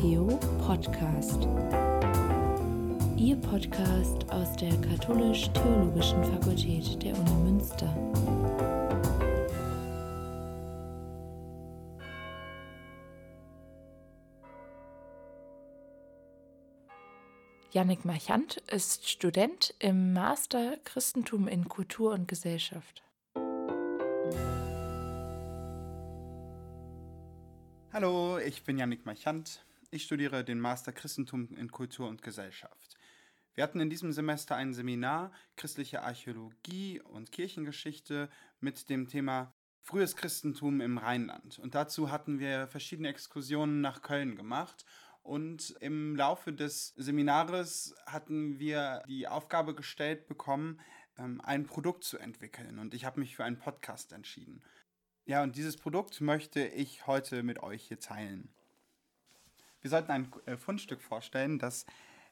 Theo Podcast. Ihr Podcast aus der Katholisch-Theologischen Fakultät der Uni Münster. Yannick Marchant ist Student im Master Christentum in Kultur und Gesellschaft. Hallo, ich bin Yannick Marchant. Ich studiere den Master Christentum in Kultur und Gesellschaft. Wir hatten in diesem Semester ein Seminar Christliche Archäologie und Kirchengeschichte mit dem Thema Frühes Christentum im Rheinland. Und dazu hatten wir verschiedene Exkursionen nach Köln gemacht. Und im Laufe des Seminares hatten wir die Aufgabe gestellt bekommen, ähm, ein Produkt zu entwickeln. Und ich habe mich für einen Podcast entschieden. Ja, und dieses Produkt möchte ich heute mit euch hier teilen. Wir sollten ein äh, Fundstück vorstellen, das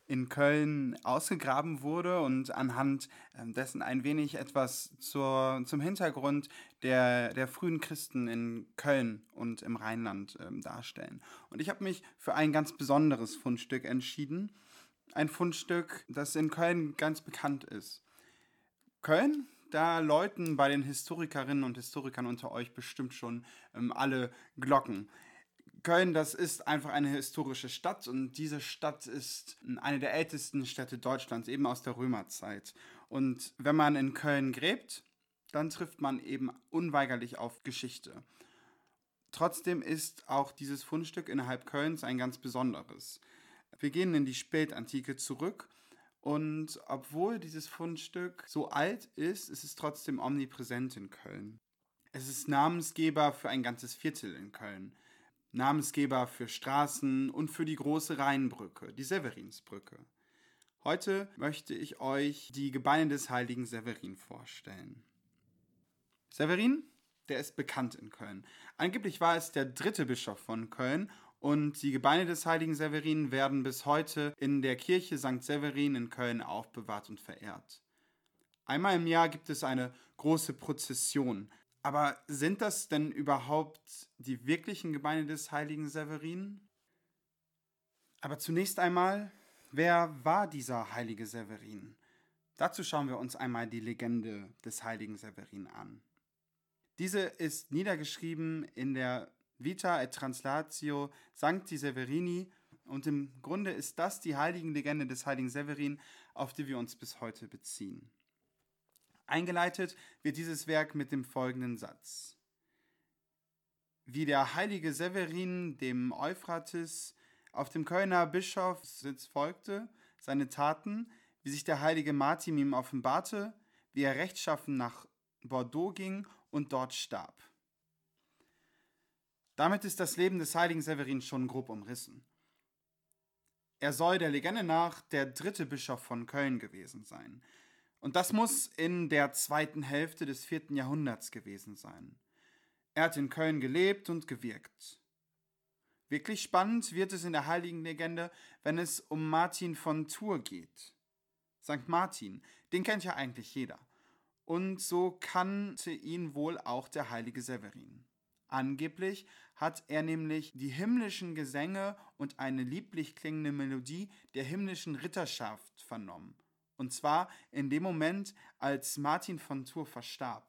in Köln ausgegraben wurde und anhand ähm, dessen ein wenig etwas zur, zum Hintergrund der, der frühen Christen in Köln und im Rheinland ähm, darstellen. Und ich habe mich für ein ganz besonderes Fundstück entschieden. Ein Fundstück, das in Köln ganz bekannt ist. Köln da läuten bei den Historikerinnen und Historikern unter euch bestimmt schon ähm, alle Glocken. Köln, das ist einfach eine historische Stadt und diese Stadt ist eine der ältesten Städte Deutschlands, eben aus der Römerzeit. Und wenn man in Köln gräbt, dann trifft man eben unweigerlich auf Geschichte. Trotzdem ist auch dieses Fundstück innerhalb Kölns ein ganz besonderes. Wir gehen in die Spätantike zurück und obwohl dieses Fundstück so alt ist, ist es trotzdem omnipräsent in Köln. Es ist Namensgeber für ein ganzes Viertel in Köln. Namensgeber für Straßen und für die große Rheinbrücke, die Severinsbrücke. Heute möchte ich euch die Gebeine des heiligen Severin vorstellen. Severin, der ist bekannt in Köln. Angeblich war es der dritte Bischof von Köln und die Gebeine des heiligen Severin werden bis heute in der Kirche St. Severin in Köln aufbewahrt und verehrt. Einmal im Jahr gibt es eine große Prozession. Aber sind das denn überhaupt die wirklichen Gebeine des heiligen Severin? Aber zunächst einmal, wer war dieser heilige Severin? Dazu schauen wir uns einmal die Legende des heiligen Severin an. Diese ist niedergeschrieben in der Vita et Translatio Sancti Severini und im Grunde ist das die Heiligenlegende des heiligen Severin, auf die wir uns bis heute beziehen. Eingeleitet wird dieses Werk mit dem folgenden Satz. Wie der heilige Severin dem Euphrates auf dem Kölner Bischofssitz folgte, seine Taten, wie sich der heilige Martin ihm offenbarte, wie er rechtschaffen nach Bordeaux ging und dort starb. Damit ist das Leben des heiligen Severin schon grob umrissen. Er soll der Legende nach der dritte Bischof von Köln gewesen sein. Und das muss in der zweiten Hälfte des vierten Jahrhunderts gewesen sein. Er hat in Köln gelebt und gewirkt. Wirklich spannend wird es in der heiligen Legende, wenn es um Martin von Tours geht. St. Martin, den kennt ja eigentlich jeder. Und so kannte ihn wohl auch der heilige Severin. Angeblich hat er nämlich die himmlischen Gesänge und eine lieblich klingende Melodie der himmlischen Ritterschaft vernommen. Und zwar in dem Moment, als Martin von Tours verstarb.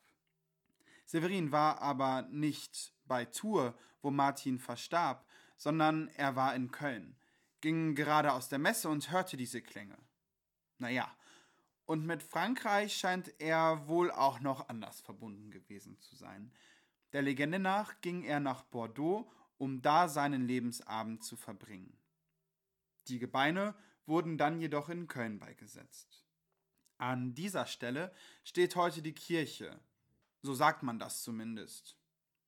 Severin war aber nicht bei Tours, wo Martin verstarb, sondern er war in Köln, ging gerade aus der Messe und hörte diese Klänge. Naja, und mit Frankreich scheint er wohl auch noch anders verbunden gewesen zu sein. Der Legende nach ging er nach Bordeaux, um da seinen Lebensabend zu verbringen. Die Gebeine wurden dann jedoch in Köln beigesetzt. An dieser Stelle steht heute die Kirche, so sagt man das zumindest.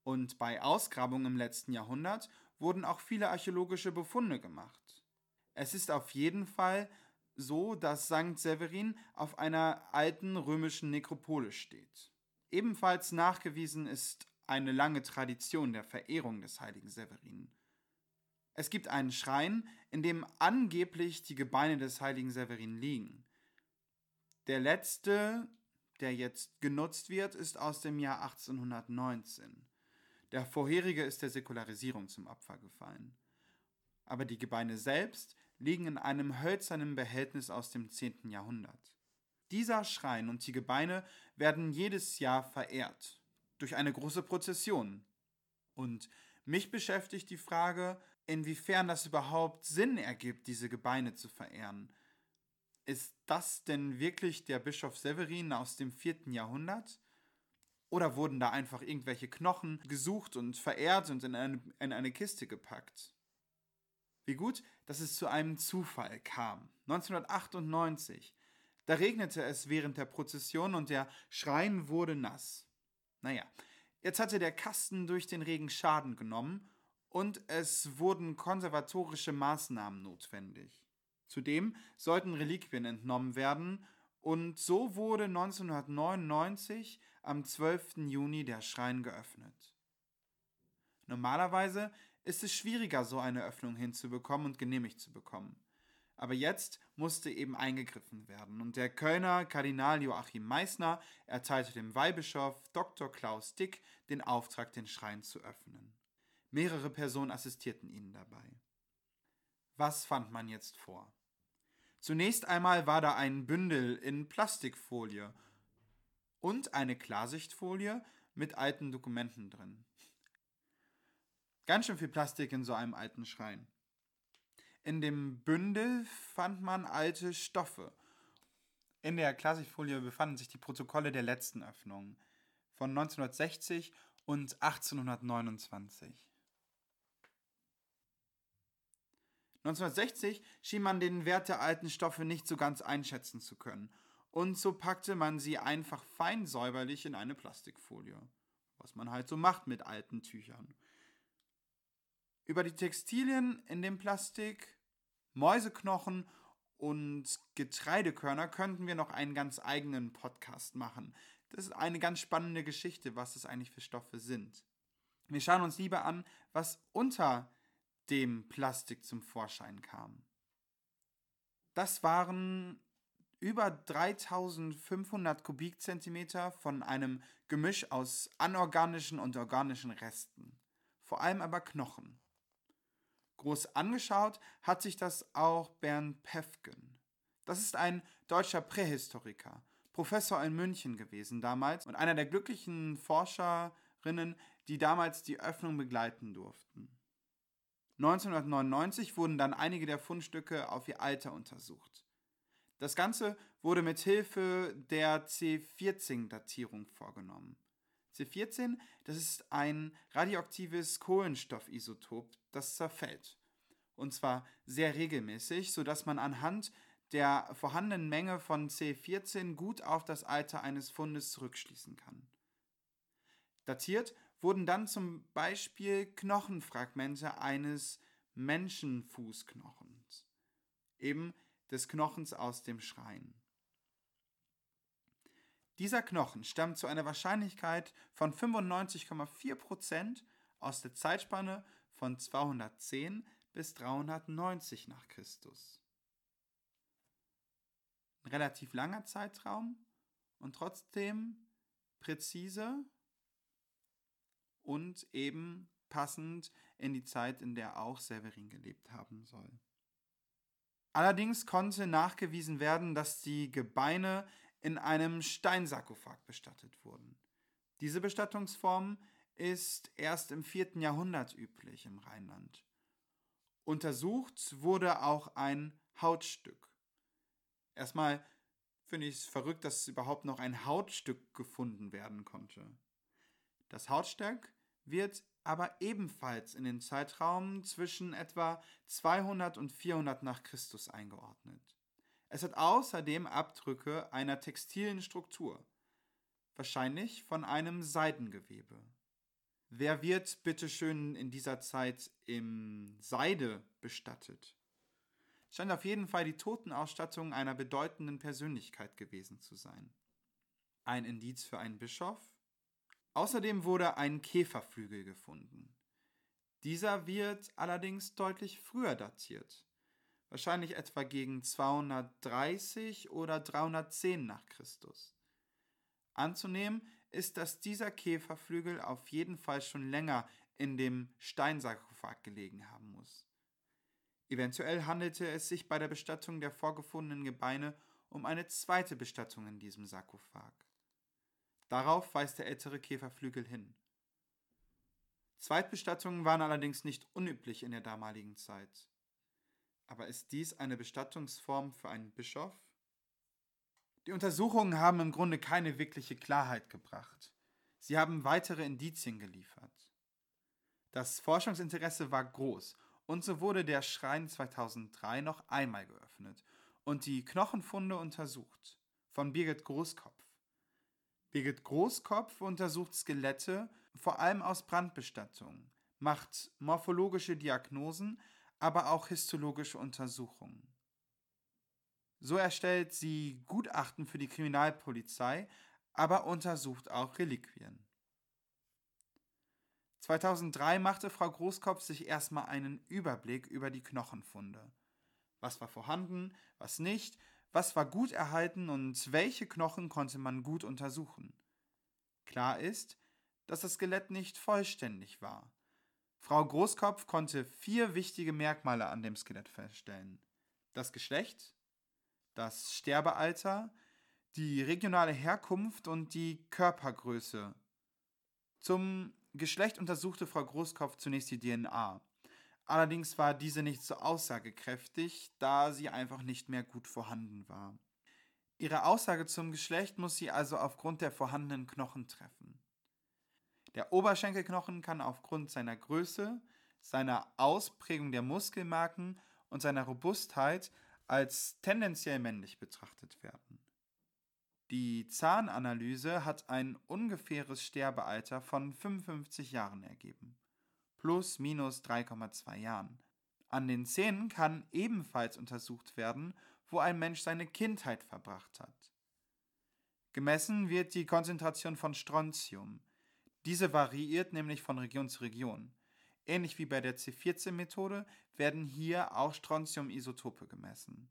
Und bei Ausgrabungen im letzten Jahrhundert wurden auch viele archäologische Befunde gemacht. Es ist auf jeden Fall so, dass St. Severin auf einer alten römischen Nekropole steht. Ebenfalls nachgewiesen ist eine lange Tradition der Verehrung des heiligen Severin. Es gibt einen Schrein, in dem angeblich die Gebeine des heiligen Severin liegen. Der letzte, der jetzt genutzt wird, ist aus dem Jahr 1819. Der vorherige ist der Säkularisierung zum Opfer gefallen. aber die Gebeine selbst liegen in einem hölzernen Behältnis aus dem 10. Jahrhundert. Dieser Schrein und die Gebeine werden jedes Jahr verehrt durch eine große Prozession. Und mich beschäftigt die Frage, inwiefern das überhaupt Sinn ergibt, diese Gebeine zu verehren. Ist das denn wirklich der Bischof Severin aus dem 4. Jahrhundert? Oder wurden da einfach irgendwelche Knochen gesucht und verehrt und in eine, in eine Kiste gepackt? Wie gut, dass es zu einem Zufall kam. 1998. Da regnete es während der Prozession und der Schrein wurde nass. Naja, jetzt hatte der Kasten durch den Regen Schaden genommen und es wurden konservatorische Maßnahmen notwendig. Zudem sollten Reliquien entnommen werden und so wurde 1999 am 12. Juni der Schrein geöffnet. Normalerweise ist es schwieriger, so eine Öffnung hinzubekommen und genehmigt zu bekommen. Aber jetzt musste eben eingegriffen werden und der Kölner Kardinal Joachim Meissner erteilte dem Weihbischof Dr. Klaus Dick den Auftrag, den Schrein zu öffnen. Mehrere Personen assistierten ihnen dabei. Was fand man jetzt vor? Zunächst einmal war da ein Bündel in Plastikfolie und eine Klarsichtfolie mit alten Dokumenten drin. Ganz schön viel Plastik in so einem alten Schrein. In dem Bündel fand man alte Stoffe. In der Klarsichtfolie befanden sich die Protokolle der letzten Öffnung von 1960 und 1829. 1960 schien man den Wert der alten Stoffe nicht so ganz einschätzen zu können, und so packte man sie einfach fein säuberlich in eine Plastikfolie, was man halt so macht mit alten Tüchern. Über die Textilien in dem Plastik, Mäuseknochen und Getreidekörner könnten wir noch einen ganz eigenen Podcast machen. Das ist eine ganz spannende Geschichte, was das eigentlich für Stoffe sind. Wir schauen uns lieber an, was unter dem Plastik zum Vorschein kam. Das waren über 3500 Kubikzentimeter von einem Gemisch aus anorganischen und organischen Resten, vor allem aber Knochen. Groß angeschaut hat sich das auch Bernd Pefken. Das ist ein deutscher Prähistoriker, Professor in München gewesen damals und einer der glücklichen Forscherinnen, die damals die Öffnung begleiten durften. 1999 wurden dann einige der Fundstücke auf ihr Alter untersucht. Das Ganze wurde mit Hilfe der C14-Datierung vorgenommen. C14, das ist ein radioaktives Kohlenstoffisotop, das zerfällt. Und zwar sehr regelmäßig, sodass man anhand der vorhandenen Menge von C14 gut auf das Alter eines Fundes zurückschließen kann. Datiert wurden dann zum Beispiel Knochenfragmente eines Menschenfußknochens, eben des Knochens aus dem Schrein. Dieser Knochen stammt zu einer Wahrscheinlichkeit von 95,4% aus der Zeitspanne von 210 bis 390 nach Christus. Ein relativ langer Zeitraum und trotzdem präzise und eben passend in die Zeit, in der auch Severin gelebt haben soll. Allerdings konnte nachgewiesen werden, dass die Gebeine in einem Steinsarkophag bestattet wurden. Diese Bestattungsform ist erst im 4. Jahrhundert üblich im Rheinland. Untersucht wurde auch ein Hautstück. Erstmal finde ich es verrückt, dass überhaupt noch ein Hautstück gefunden werden konnte. Das Hautstück wird aber ebenfalls in den Zeitraum zwischen etwa 200 und 400 nach Christus eingeordnet. Es hat außerdem Abdrücke einer textilen Struktur, wahrscheinlich von einem Seidengewebe. Wer wird bitteschön in dieser Zeit im Seide bestattet? Scheint auf jeden Fall die Totenausstattung einer bedeutenden Persönlichkeit gewesen zu sein. Ein Indiz für einen Bischof? Außerdem wurde ein Käferflügel gefunden. Dieser wird allerdings deutlich früher datiert, wahrscheinlich etwa gegen 230 oder 310 nach Christus. Anzunehmen ist, dass dieser Käferflügel auf jeden Fall schon länger in dem Steinsarkophag gelegen haben muss. Eventuell handelte es sich bei der Bestattung der vorgefundenen Gebeine um eine zweite Bestattung in diesem Sarkophag. Darauf weist der ältere Käferflügel hin. Zweitbestattungen waren allerdings nicht unüblich in der damaligen Zeit. Aber ist dies eine Bestattungsform für einen Bischof? Die Untersuchungen haben im Grunde keine wirkliche Klarheit gebracht. Sie haben weitere Indizien geliefert. Das Forschungsinteresse war groß und so wurde der Schrein 2003 noch einmal geöffnet und die Knochenfunde untersucht von Birgit Großkopf. Birgit Großkopf untersucht Skelette vor allem aus Brandbestattungen, macht morphologische Diagnosen, aber auch histologische Untersuchungen. So erstellt sie Gutachten für die Kriminalpolizei, aber untersucht auch Reliquien. 2003 machte Frau Großkopf sich erstmal einen Überblick über die Knochenfunde. Was war vorhanden, was nicht, was war gut erhalten und welche Knochen konnte man gut untersuchen. Klar ist, dass das Skelett nicht vollständig war. Frau Großkopf konnte vier wichtige Merkmale an dem Skelett feststellen. Das Geschlecht, das Sterbealter, die regionale Herkunft und die Körpergröße. Zum Geschlecht untersuchte Frau Großkopf zunächst die DNA. Allerdings war diese nicht so aussagekräftig, da sie einfach nicht mehr gut vorhanden war. Ihre Aussage zum Geschlecht muss sie also aufgrund der vorhandenen Knochen treffen. Der Oberschenkelknochen kann aufgrund seiner Größe, seiner Ausprägung der Muskelmarken und seiner Robustheit als tendenziell männlich betrachtet werden. Die Zahnanalyse hat ein ungefähres Sterbealter von 55 Jahren ergeben. Plus minus 3,2 Jahren. An den Zähnen kann ebenfalls untersucht werden, wo ein Mensch seine Kindheit verbracht hat. Gemessen wird die Konzentration von Strontium. Diese variiert nämlich von Region zu Region. Ähnlich wie bei der C14-Methode werden hier auch Strontium-Isotope gemessen.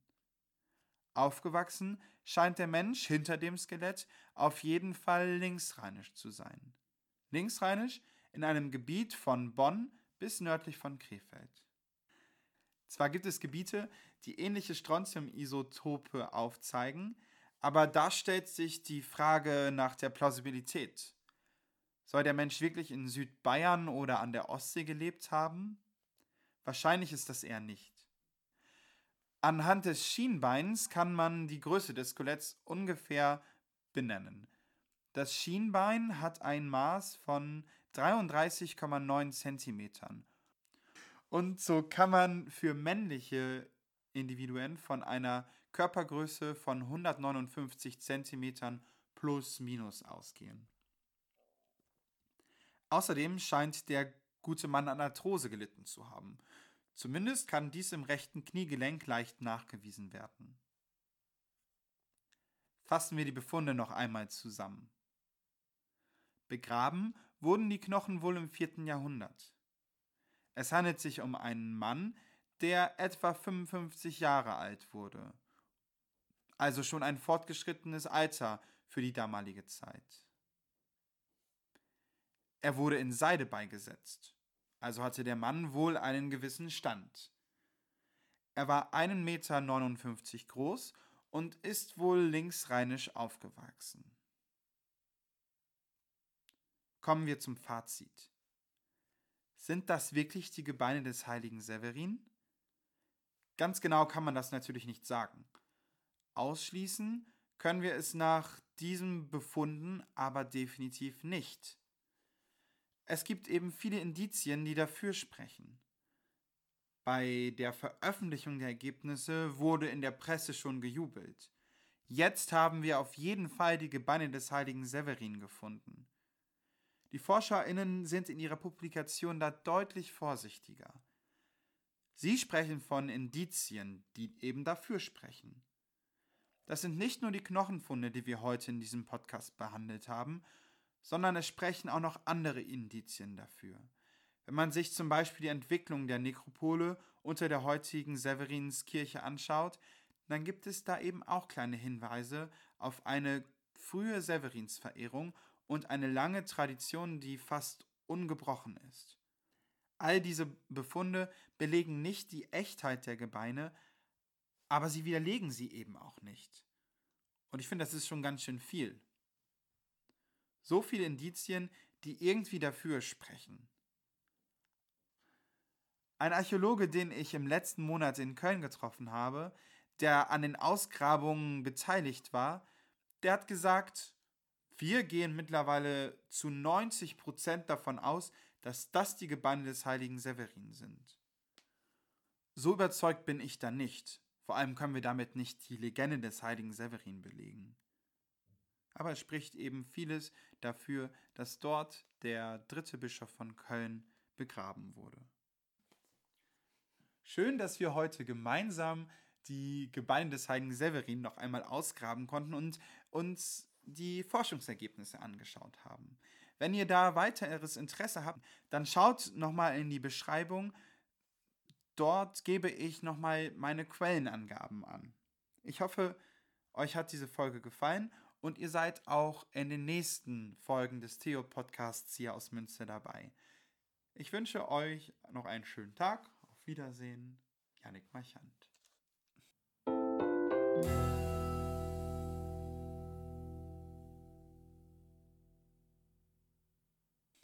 Aufgewachsen scheint der Mensch hinter dem Skelett auf jeden Fall linksrheinisch zu sein. Linksrheinisch in einem Gebiet von Bonn bis nördlich von Krefeld. Zwar gibt es Gebiete, die ähnliche Strontium-Isotope aufzeigen, aber da stellt sich die Frage nach der Plausibilität. Soll der Mensch wirklich in Südbayern oder an der Ostsee gelebt haben? Wahrscheinlich ist das eher nicht. Anhand des Schienbeins kann man die Größe des Skeletts ungefähr benennen. Das Schienbein hat ein Maß von 33,9 cm. Und so kann man für männliche Individuen von einer Körpergröße von 159 cm plus minus ausgehen. Außerdem scheint der gute Mann an Arthrose gelitten zu haben Zumindest kann dies im rechten Kniegelenk leicht nachgewiesen werden. Fassen wir die Befunde noch einmal zusammen. Begraben wurden die Knochen wohl im 4. Jahrhundert. Es handelt sich um einen Mann, der etwa 55 Jahre alt wurde, also schon ein fortgeschrittenes Alter für die damalige Zeit. Er wurde in Seide beigesetzt also hatte der Mann wohl einen gewissen Stand. Er war 1,59 Meter groß und ist wohl linksrheinisch aufgewachsen. Kommen wir zum Fazit. Sind das wirklich die Gebeine des heiligen Severin? Ganz genau kann man das natürlich nicht sagen. Ausschließen können wir es nach diesen Befunden aber definitiv nicht. Es gibt eben viele Indizien, die dafür sprechen. Bei der Veröffentlichung der Ergebnisse wurde in der Presse schon gejubelt. Jetzt haben wir auf jeden Fall die Gebeine des heiligen Severin gefunden. Die ForscherInnen sind in ihrer Publikation da deutlich vorsichtiger. Sie sprechen von Indizien, die eben dafür sprechen. Das sind nicht nur die Knochenfunde, die wir heute in diesem Podcast behandelt haben, sondern es sprechen auch noch andere Indizien dafür. Wenn man sich zum Beispiel die Entwicklung der Nekropole unter der heutigen Severinskirche anschaut, dann gibt es da eben auch kleine Hinweise auf eine frühe Severinsverehrung und eine lange Tradition, die fast ungebrochen ist. All diese Befunde belegen nicht die Echtheit der Gebeine, aber sie widerlegen sie eben auch nicht. Und ich finde, das ist schon ganz schön viel. So viele Indizien, die irgendwie dafür sprechen. Ein Archäologe, den ich im letzten Monat in Köln getroffen habe, der an den Ausgrabungen beteiligt war, der hat gesagt, wir gehen mittlerweile zu 90 Prozent davon aus, dass das die Gebeine des heiligen Severin sind. So überzeugt bin ich da nicht. Vor allem können wir damit nicht die Legende des heiligen Severin belegen. Aber es spricht eben vieles dafür, dass dort der dritte Bischof von Köln begraben wurde. Schön, dass wir heute gemeinsam die Gebeine des heiligen Severin noch einmal ausgraben konnten und uns die Forschungsergebnisse angeschaut haben. Wenn ihr da weiteres Interesse habt, dann schaut nochmal in die Beschreibung. Dort gebe ich nochmal meine Quellenangaben an. Ich hoffe, euch hat diese Folge gefallen und ihr seid auch in den nächsten Folgen des Theo-Podcasts hier aus Münster dabei. Ich wünsche euch noch einen schönen Tag. Auf Wiedersehen. Janik Marchand.